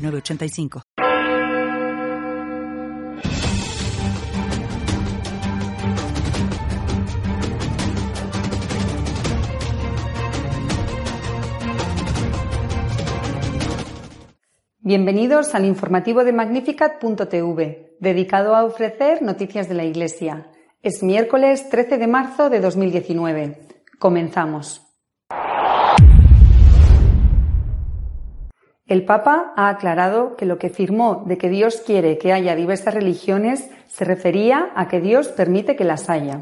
985. Bienvenidos al informativo de Magnificat.tv, dedicado a ofrecer noticias de la Iglesia. Es miércoles 13 de marzo de 2019. Comenzamos. El Papa ha aclarado que lo que firmó de que Dios quiere que haya diversas religiones se refería a que Dios permite que las haya.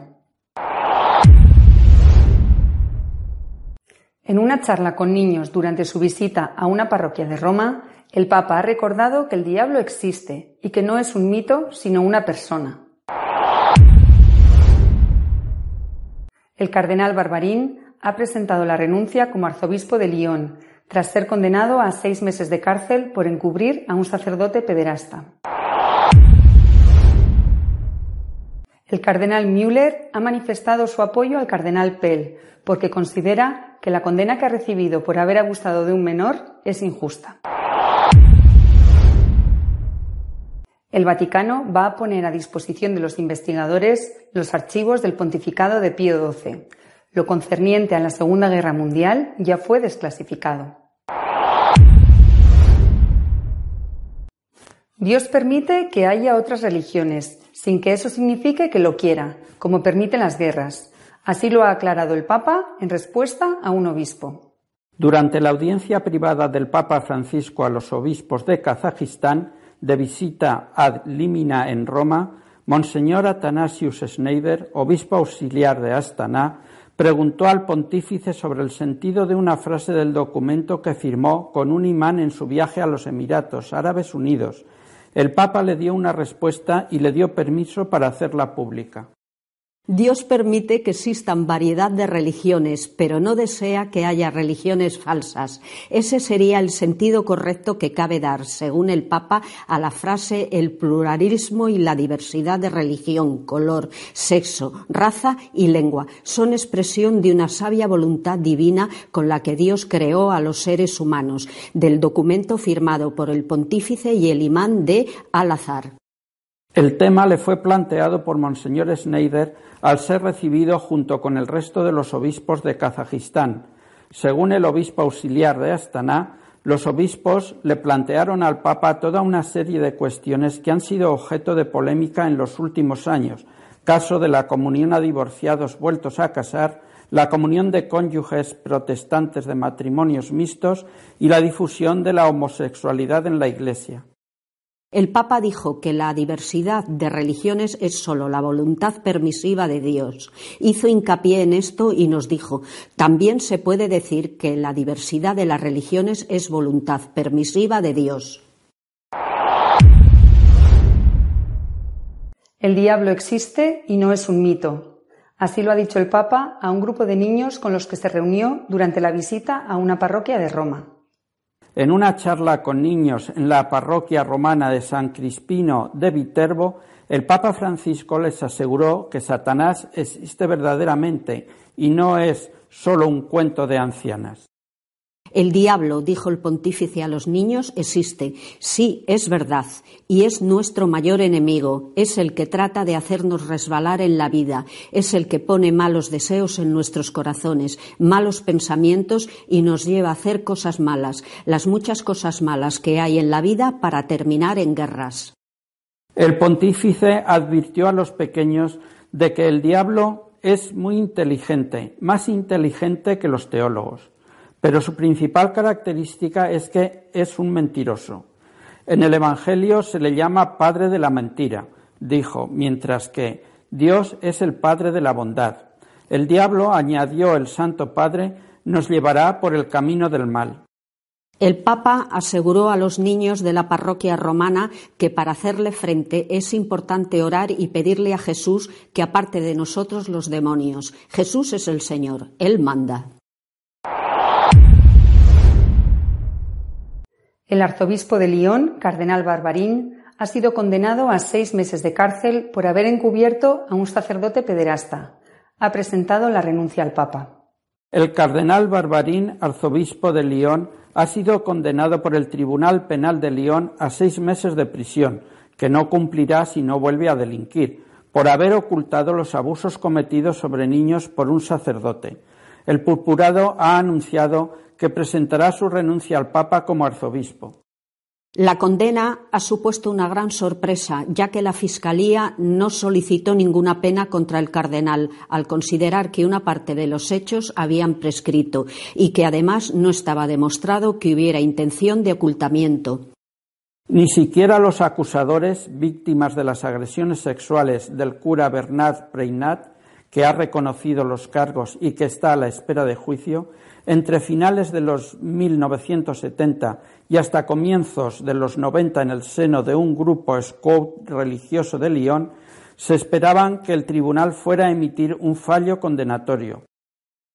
En una charla con niños durante su visita a una parroquia de Roma, el Papa ha recordado que el diablo existe y que no es un mito, sino una persona. El cardenal Barbarín ha presentado la renuncia como arzobispo de Lyon tras ser condenado a seis meses de cárcel por encubrir a un sacerdote pederasta. El cardenal Müller ha manifestado su apoyo al cardenal Pell porque considera que la condena que ha recibido por haber abusado de un menor es injusta. El Vaticano va a poner a disposición de los investigadores los archivos del pontificado de Pío XII, lo concerniente a la Segunda Guerra Mundial ya fue desclasificado. Dios permite que haya otras religiones, sin que eso signifique que lo quiera, como permiten las guerras. Así lo ha aclarado el Papa en respuesta a un obispo. Durante la audiencia privada del Papa Francisco a los obispos de Kazajistán, de visita ad limina en Roma, Monseñor Athanasius Schneider, obispo auxiliar de Astana, preguntó al pontífice sobre el sentido de una frase del documento que firmó con un imán en su viaje a los Emiratos Árabes Unidos. El Papa le dio una respuesta y le dio permiso para hacerla pública. Dios permite que existan variedad de religiones, pero no desea que haya religiones falsas. Ese sería el sentido correcto que cabe dar, según el Papa, a la frase el pluralismo y la diversidad de religión, color, sexo, raza y lengua son expresión de una sabia voluntad divina con la que Dios creó a los seres humanos, del documento firmado por el pontífice y el imán de Al-Azhar. El tema le fue planteado por Monseñor Schneider al ser recibido junto con el resto de los obispos de Kazajistán. Según el obispo auxiliar de Astana, los obispos le plantearon al Papa toda una serie de cuestiones que han sido objeto de polémica en los últimos años, caso de la comunión a divorciados vueltos a casar, la comunión de cónyuges protestantes de matrimonios mixtos y la difusión de la homosexualidad en la Iglesia. El Papa dijo que la diversidad de religiones es sólo la voluntad permisiva de Dios. Hizo hincapié en esto y nos dijo, también se puede decir que la diversidad de las religiones es voluntad permisiva de Dios. El diablo existe y no es un mito. Así lo ha dicho el Papa a un grupo de niños con los que se reunió durante la visita a una parroquia de Roma. En una charla con niños en la parroquia romana de San Crispino de Viterbo, el Papa Francisco les aseguró que Satanás existe verdaderamente y no es solo un cuento de ancianas. El diablo, dijo el pontífice a los niños, existe. Sí, es verdad. Y es nuestro mayor enemigo. Es el que trata de hacernos resbalar en la vida. Es el que pone malos deseos en nuestros corazones, malos pensamientos y nos lleva a hacer cosas malas, las muchas cosas malas que hay en la vida para terminar en guerras. El pontífice advirtió a los pequeños de que el diablo es muy inteligente, más inteligente que los teólogos pero su principal característica es que es un mentiroso. En el Evangelio se le llama Padre de la mentira, dijo, mientras que Dios es el Padre de la bondad. El diablo, añadió el Santo Padre, nos llevará por el camino del mal. El Papa aseguró a los niños de la parroquia romana que para hacerle frente es importante orar y pedirle a Jesús que aparte de nosotros los demonios. Jesús es el Señor, Él manda. El arzobispo de Lyon, cardenal Barbarín, ha sido condenado a seis meses de cárcel por haber encubierto a un sacerdote pederasta. Ha presentado la renuncia al Papa. El cardenal Barbarín, arzobispo de Lyon, ha sido condenado por el Tribunal Penal de Lyon a seis meses de prisión, que no cumplirá si no vuelve a delinquir, por haber ocultado los abusos cometidos sobre niños por un sacerdote. El purpurado ha anunciado que presentará su renuncia al Papa como arzobispo. La condena ha supuesto una gran sorpresa, ya que la Fiscalía no solicitó ninguna pena contra el cardenal, al considerar que una parte de los hechos habían prescrito y que además no estaba demostrado que hubiera intención de ocultamiento. Ni siquiera los acusadores, víctimas de las agresiones sexuales del cura Bernard Preinat, que ha reconocido los cargos y que está a la espera de juicio, entre finales de los 1970 y hasta comienzos de los 90 en el seno de un grupo scout religioso de Lyon, se esperaban que el tribunal fuera a emitir un fallo condenatorio.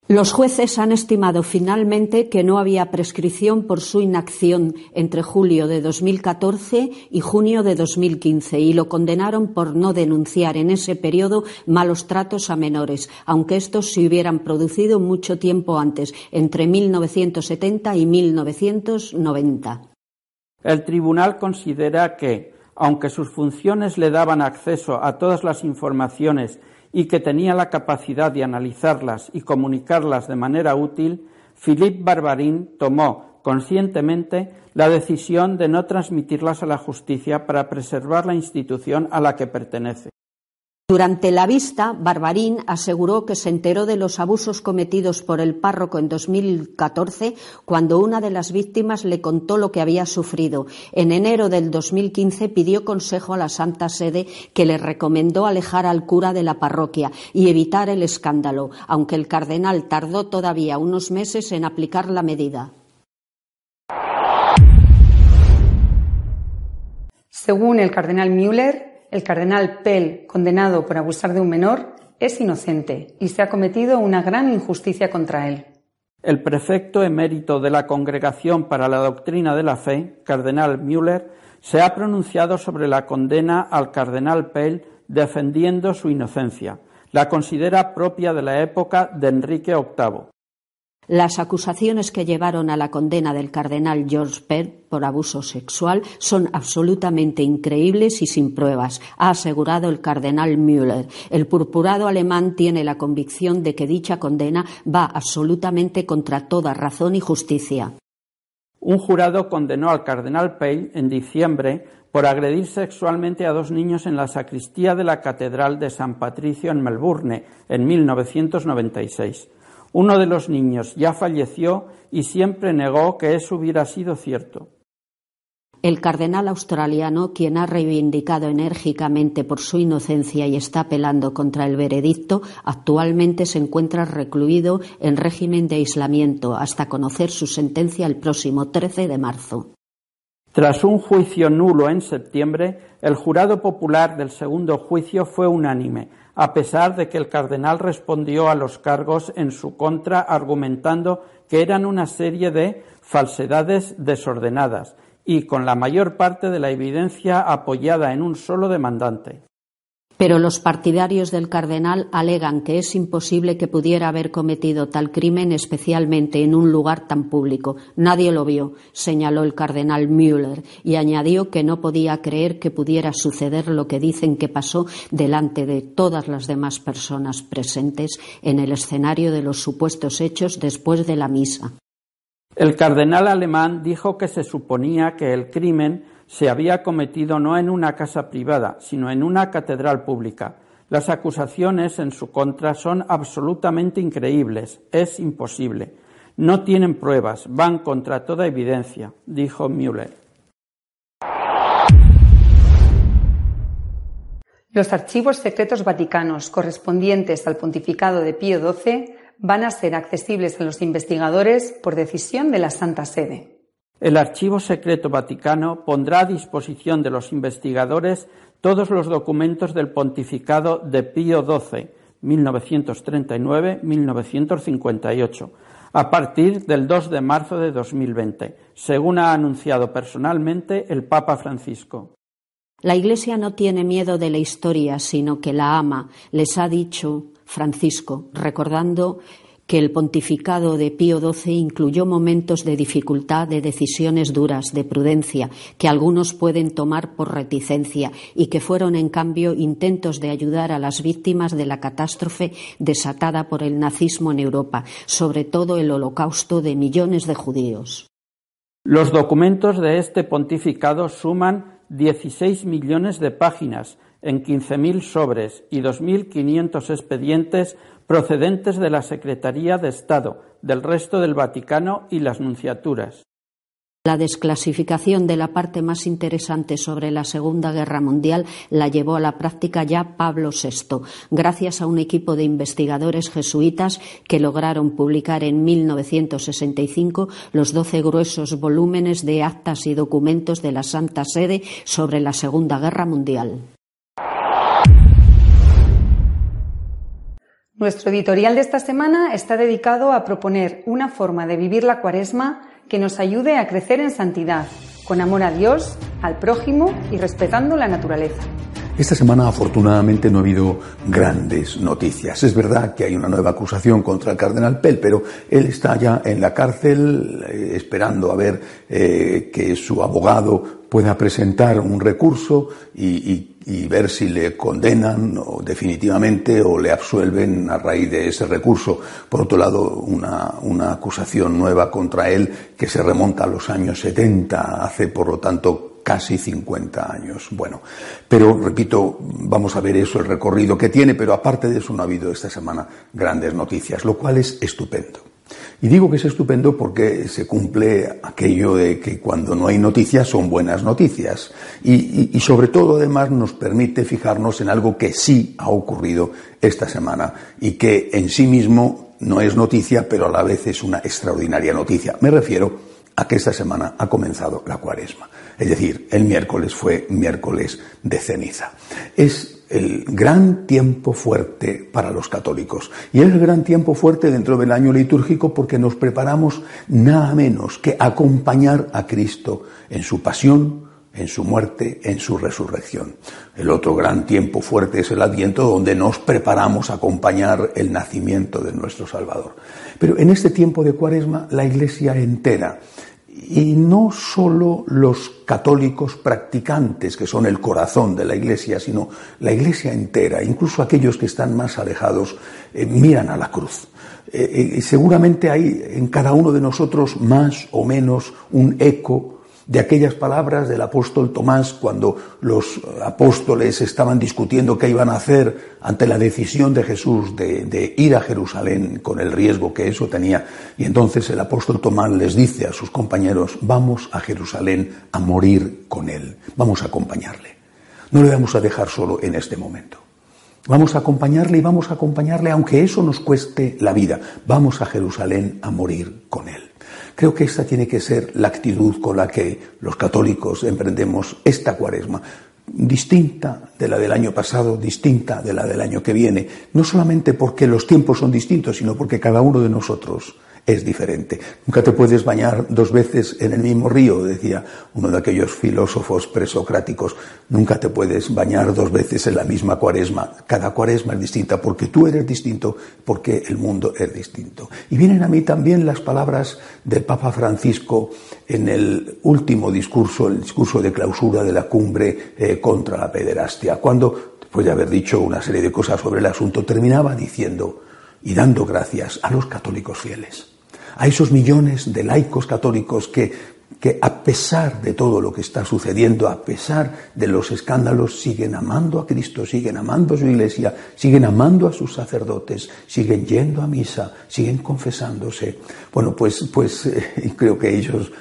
Los jueces han estimado finalmente que no había prescripción por su inacción entre julio de 2014 y junio de 2015 y lo condenaron por no denunciar en ese periodo malos tratos a menores, aunque estos se hubieran producido mucho tiempo antes, entre 1970 y 1990. El tribunal considera que, aunque sus funciones le daban acceso a todas las informaciones y que tenía la capacidad de analizarlas y comunicarlas de manera útil, Philippe Barbarin tomó conscientemente la decisión de no transmitirlas a la justicia para preservar la institución a la que pertenece. Durante la vista, Barbarín aseguró que se enteró de los abusos cometidos por el párroco en 2014 cuando una de las víctimas le contó lo que había sufrido. En enero del 2015 pidió consejo a la Santa Sede que le recomendó alejar al cura de la parroquia y evitar el escándalo, aunque el cardenal tardó todavía unos meses en aplicar la medida. Según el cardenal Müller, el cardenal Pell, condenado por abusar de un menor, es inocente y se ha cometido una gran injusticia contra él. El prefecto emérito de la Congregación para la Doctrina de la Fe, cardenal Müller, se ha pronunciado sobre la condena al cardenal Pell defendiendo su inocencia. La considera propia de la época de Enrique VIII. Las acusaciones que llevaron a la condena del cardenal George Pell por abuso sexual son absolutamente increíbles y sin pruebas, ha asegurado el cardenal Müller. El purpurado alemán tiene la convicción de que dicha condena va absolutamente contra toda razón y justicia. Un jurado condenó al cardenal Pell en diciembre por agredir sexualmente a dos niños en la sacristía de la Catedral de San Patricio en Melbourne en 1996. Uno de los niños ya falleció y siempre negó que eso hubiera sido cierto. El cardenal australiano, quien ha reivindicado enérgicamente por su inocencia y está apelando contra el veredicto, actualmente se encuentra recluido en régimen de aislamiento hasta conocer su sentencia el próximo 13 de marzo. Tras un juicio nulo en septiembre, el jurado popular del segundo juicio fue unánime, a pesar de que el cardenal respondió a los cargos en su contra argumentando que eran una serie de falsedades desordenadas y con la mayor parte de la evidencia apoyada en un solo demandante. Pero los partidarios del cardenal alegan que es imposible que pudiera haber cometido tal crimen, especialmente en un lugar tan público. Nadie lo vio, señaló el cardenal Müller, y añadió que no podía creer que pudiera suceder lo que dicen que pasó delante de todas las demás personas presentes en el escenario de los supuestos hechos después de la misa. El cardenal alemán dijo que se suponía que el crimen se había cometido no en una casa privada, sino en una catedral pública. Las acusaciones en su contra son absolutamente increíbles. Es imposible. No tienen pruebas, van contra toda evidencia, dijo Müller. Los archivos secretos vaticanos correspondientes al pontificado de Pío XII van a ser accesibles a los investigadores por decisión de la Santa Sede. El Archivo Secreto Vaticano pondrá a disposición de los investigadores todos los documentos del pontificado de Pío XII, 1939-1958, a partir del 2 de marzo de 2020, según ha anunciado personalmente el Papa Francisco. La Iglesia no tiene miedo de la historia, sino que la ama, les ha dicho Francisco, recordando que el pontificado de Pío XII incluyó momentos de dificultad, de decisiones duras, de prudencia, que algunos pueden tomar por reticencia y que fueron, en cambio, intentos de ayudar a las víctimas de la catástrofe desatada por el nazismo en Europa, sobre todo el holocausto de millones de judíos. Los documentos de este pontificado suman 16 millones de páginas en 15.000 sobres y 2.500 expedientes procedentes de la Secretaría de Estado, del resto del Vaticano y las nunciaturas. La desclasificación de la parte más interesante sobre la Segunda Guerra Mundial la llevó a la práctica ya Pablo VI, gracias a un equipo de investigadores jesuitas que lograron publicar en 1965 los doce gruesos volúmenes de actas y documentos de la Santa Sede sobre la Segunda Guerra Mundial. Nuestro editorial de esta semana está dedicado a proponer una forma de vivir la cuaresma que nos ayude a crecer en santidad, con amor a Dios, al prójimo y respetando la naturaleza. Esta semana afortunadamente no ha habido grandes noticias. Es verdad que hay una nueva acusación contra el cardenal Pell, pero él está ya en la cárcel eh, esperando a ver eh, que su abogado pueda presentar un recurso y, ver si le condenan definitivamente o le absuelven a raíz de ese recurso. Por otro lado, una, una acusación nueva contra él que se remonta a los años 70, hace por lo tanto casi 50 años. Bueno, pero repito, vamos a ver eso, el recorrido que tiene, pero aparte de eso no ha habido esta semana grandes noticias, lo cual es estupendo. Y digo que es estupendo porque se cumple aquello de que cuando no hay noticias son buenas noticias. Y, sobre todo además nos permite fijarnos en algo que sí ha ocurrido esta semana y que en sí mismo no es noticia, pero a la vez es una extraordinaria noticia. Me refiero a que esta semana ha comenzado la cuaresma. Es decir, el miércoles fue miércoles de ceniza. Es el gran tiempo fuerte para los católicos. Y es el gran tiempo fuerte dentro del año litúrgico porque nos preparamos nada menos que acompañar a Cristo en su pasión, en su muerte, en su resurrección. El otro gran tiempo fuerte es el Adviento, donde nos preparamos a acompañar el nacimiento de nuestro Salvador. Pero en este tiempo de Cuaresma, la Iglesia entera y no solo los católicos practicantes, que son el corazón de la Iglesia, sino la Iglesia entera, incluso aquellos que están más alejados, eh, miran a la cruz. Eh, eh, seguramente hay en cada uno de nosotros más o menos un eco de aquellas palabras del apóstol Tomás cuando los apóstoles estaban discutiendo qué iban a hacer ante la decisión de Jesús de, ir a Jerusalén con el riesgo que eso tenía. Y entonces el apóstol Tomás les dice a sus compañeros, vamos a Jerusalén a morir con él, vamos a acompañarle. No le vamos a dejar solo en este momento. Vamos a acompañarle y vamos a acompañarle aunque eso nos cueste la vida. Vamos a Jerusalén a morir con él. Creo que esta tiene que ser la actitud con la que los católicos emprendemos esta cuaresma, distinta de la del año pasado, distinta de la del año que viene, no solamente porque los tiempos son distintos, sino porque cada uno de nosotros es diferente. Nunca te puedes bañar dos veces en el mismo río, decía uno de aquellos filósofos presocráticos. Nunca te puedes bañar dos veces en la misma cuaresma. Cada cuaresma es distinta porque tú eres distinto, porque el mundo es distinto. Y vienen a mí también las palabras del Papa Francisco en el último discurso, el discurso de clausura de la cumbre eh, contra la pederastia, cuando, después de haber dicho una serie de cosas sobre el asunto, terminaba diciendo y dando gracias a los católicos fieles a esos millones de laicos católicos que, que a pesar de todo lo que está sucediendo, a pesar de los escándalos, siguen amando a Cristo, siguen amando a su iglesia, siguen amando a sus sacerdotes, siguen yendo a misa, siguen confesándose. Bueno, pues, pues eh, creo que ellos,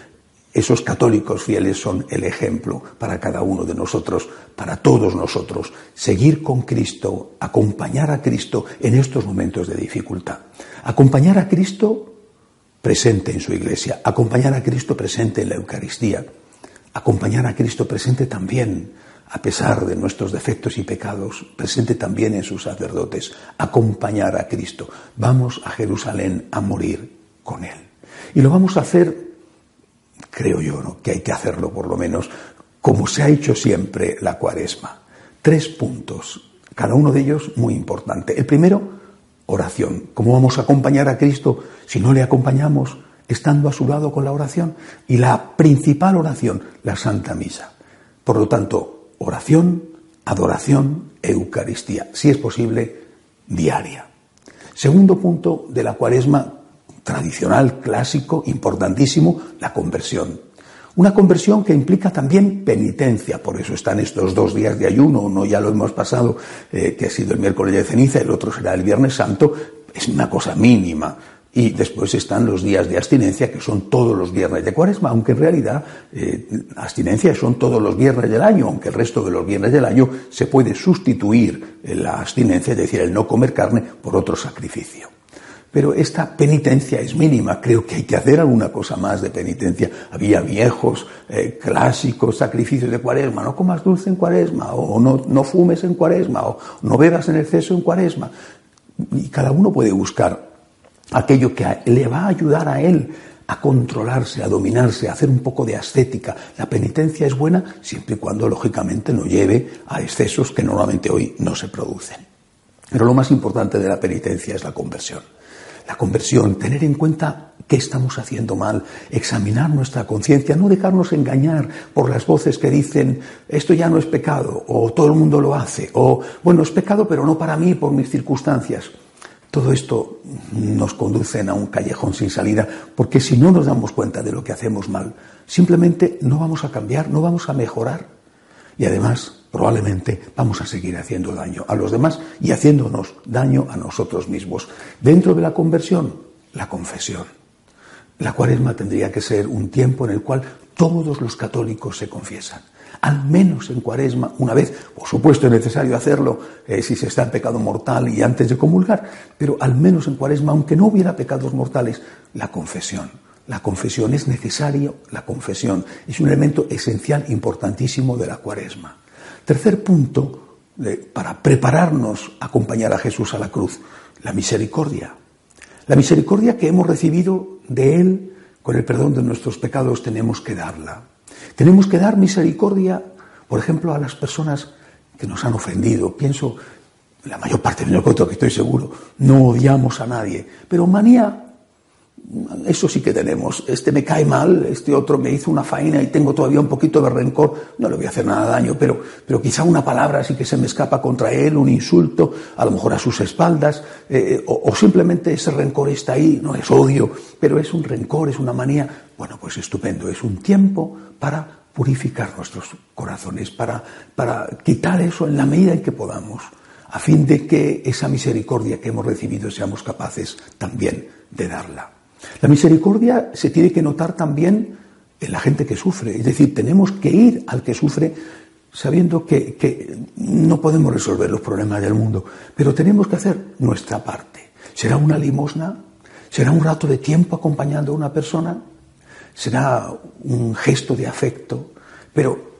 esos católicos fieles son el ejemplo para cada uno de nosotros, para todos nosotros, seguir con Cristo, acompañar a Cristo en estos momentos de dificultad. Acompañar a Cristo presente en su iglesia, acompañar a Cristo presente en la Eucaristía, acompañar a Cristo presente también, a pesar de nuestros defectos y pecados, presente también en sus sacerdotes, acompañar a Cristo. Vamos a Jerusalén a morir con Él. Y lo vamos a hacer, creo yo, ¿no? que hay que hacerlo por lo menos, como se ha hecho siempre la cuaresma. Tres puntos, cada uno de ellos muy importante. El primero, oración. ¿Cómo vamos a acompañar a Cristo si no le acompañamos estando a su lado con la oración? Y la principal oración, la Santa Misa. Por lo tanto, oración, adoración, Eucaristía, si es posible, diaria. Segundo punto de la cuaresma tradicional, clásico, importantísimo, la conversión. Una conversión que implica también penitencia, por eso están estos dos días de ayuno, uno ya lo hemos pasado, eh, que ha sido el miércoles de ceniza, el otro será el viernes santo, es una cosa mínima. Y después están los días de abstinencia, que son todos los viernes de cuaresma, aunque en realidad eh, abstinencia son todos los viernes del año, aunque el resto de los viernes del año se puede sustituir la abstinencia, es decir, el no comer carne, por otro sacrificio. Pero esta penitencia es mínima, creo que hay que hacer alguna cosa más de penitencia. Había viejos, eh, clásicos sacrificios de cuaresma, no comas dulce en cuaresma, o no, no fumes en cuaresma, o no bebas en exceso en cuaresma. Y cada uno puede buscar aquello que le va a ayudar a él a controlarse, a dominarse, a hacer un poco de ascética. La penitencia es buena siempre y cuando, lógicamente, no lleve a excesos que normalmente hoy no se producen. Pero lo más importante de la penitencia es la conversión la conversión, tener en cuenta qué estamos haciendo mal, examinar nuestra conciencia, no dejarnos engañar por las voces que dicen esto ya no es pecado, o todo el mundo lo hace, o bueno, es pecado pero no para mí, por mis circunstancias. Todo esto nos conduce a un callejón sin salida, porque si no nos damos cuenta de lo que hacemos mal, simplemente no vamos a cambiar, no vamos a mejorar. Y además, probablemente vamos a seguir haciendo daño a los demás y haciéndonos daño a nosotros mismos. Dentro de la conversión, la confesión. La cuaresma tendría que ser un tiempo en el cual todos los católicos se confiesan. Al menos en cuaresma, una vez, por supuesto es necesario hacerlo eh, si se está en pecado mortal y antes de comulgar, pero al menos en cuaresma, aunque no hubiera pecados mortales, la confesión. La confesión es necesario, la confesión es un elemento esencial, importantísimo de la cuaresma. Tercer punto, para prepararnos a acompañar a Jesús a la cruz, la misericordia. La misericordia que hemos recibido de Él con el perdón de nuestros pecados tenemos que darla. Tenemos que dar misericordia, por ejemplo, a las personas que nos han ofendido. Pienso, la mayor parte de nosotros, que estoy seguro, no odiamos a nadie, pero manía eso sí que tenemos. Este me cae mal, este otro me hizo una faena y tengo todavía un poquito de rencor. No le voy a hacer nada daño, pero, pero quizá una palabra sí que se me escapa contra él, un insulto, a lo mejor a sus espaldas, eh, o, o, simplemente ese rencor está ahí, no es odio, pero es un rencor, es una manía. Bueno, pues estupendo, es un tiempo para purificar nuestros corazones, para, para quitar eso en la medida en que podamos, a fin de que esa misericordia que hemos recibido seamos capaces también de darla. La misericordia se tiene que notar también en la gente que sufre, es decir, tenemos que ir al que sufre sabiendo que, no podemos resolver los problemas del mundo, pero tenemos que hacer nuestra parte. ¿Será una limosna? ¿Será un rato de tiempo acompañando a una persona? ¿Será un gesto de afecto? Pero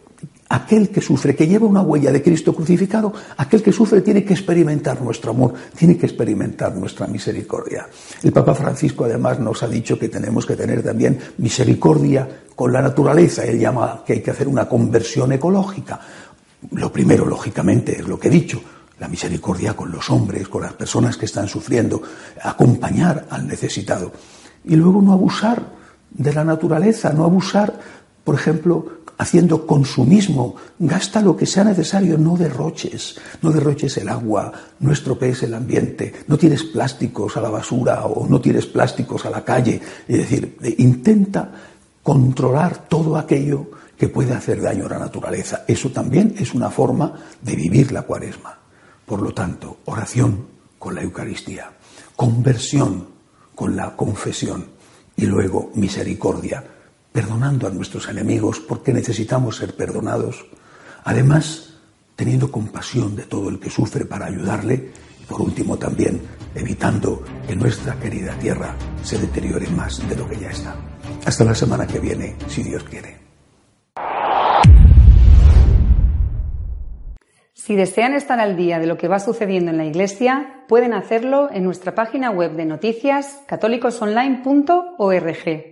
aquel que sufre, que lleva una huella de Cristo crucificado, aquel que sufre tiene que experimentar nuestro amor, tiene que experimentar nuestra misericordia. El Papa Francisco además nos ha dicho que tenemos que tener también misericordia con la naturaleza. Él llama que hay que hacer una conversión ecológica. Lo primero, lógicamente, es lo que he dicho, la misericordia con los hombres, con las personas que están sufriendo, acompañar al necesitado. Y luego no abusar de la naturaleza, no abusar, por ejemplo, haciendo consumismo. Gasta lo que sea necesario, no derroches, no derroches el agua, no estropees el ambiente, no tires plásticos a la basura o no tires plásticos a la calle. Es decir, intenta controlar todo aquello que puede hacer daño a la naturaleza. Eso también es una forma de vivir la cuaresma. Por lo tanto, oración con la Eucaristía, conversión con la confesión y luego misericordia perdonando a nuestros enemigos porque necesitamos ser perdonados, además teniendo compasión de todo el que sufre para ayudarle, por último también evitando que nuestra querida tierra se deteriore más de lo que ya está. Hasta la semana que viene, si Dios quiere. Si desean estar al día de lo que va sucediendo en la Iglesia, pueden hacerlo en nuestra página web de noticias católicosonline.org.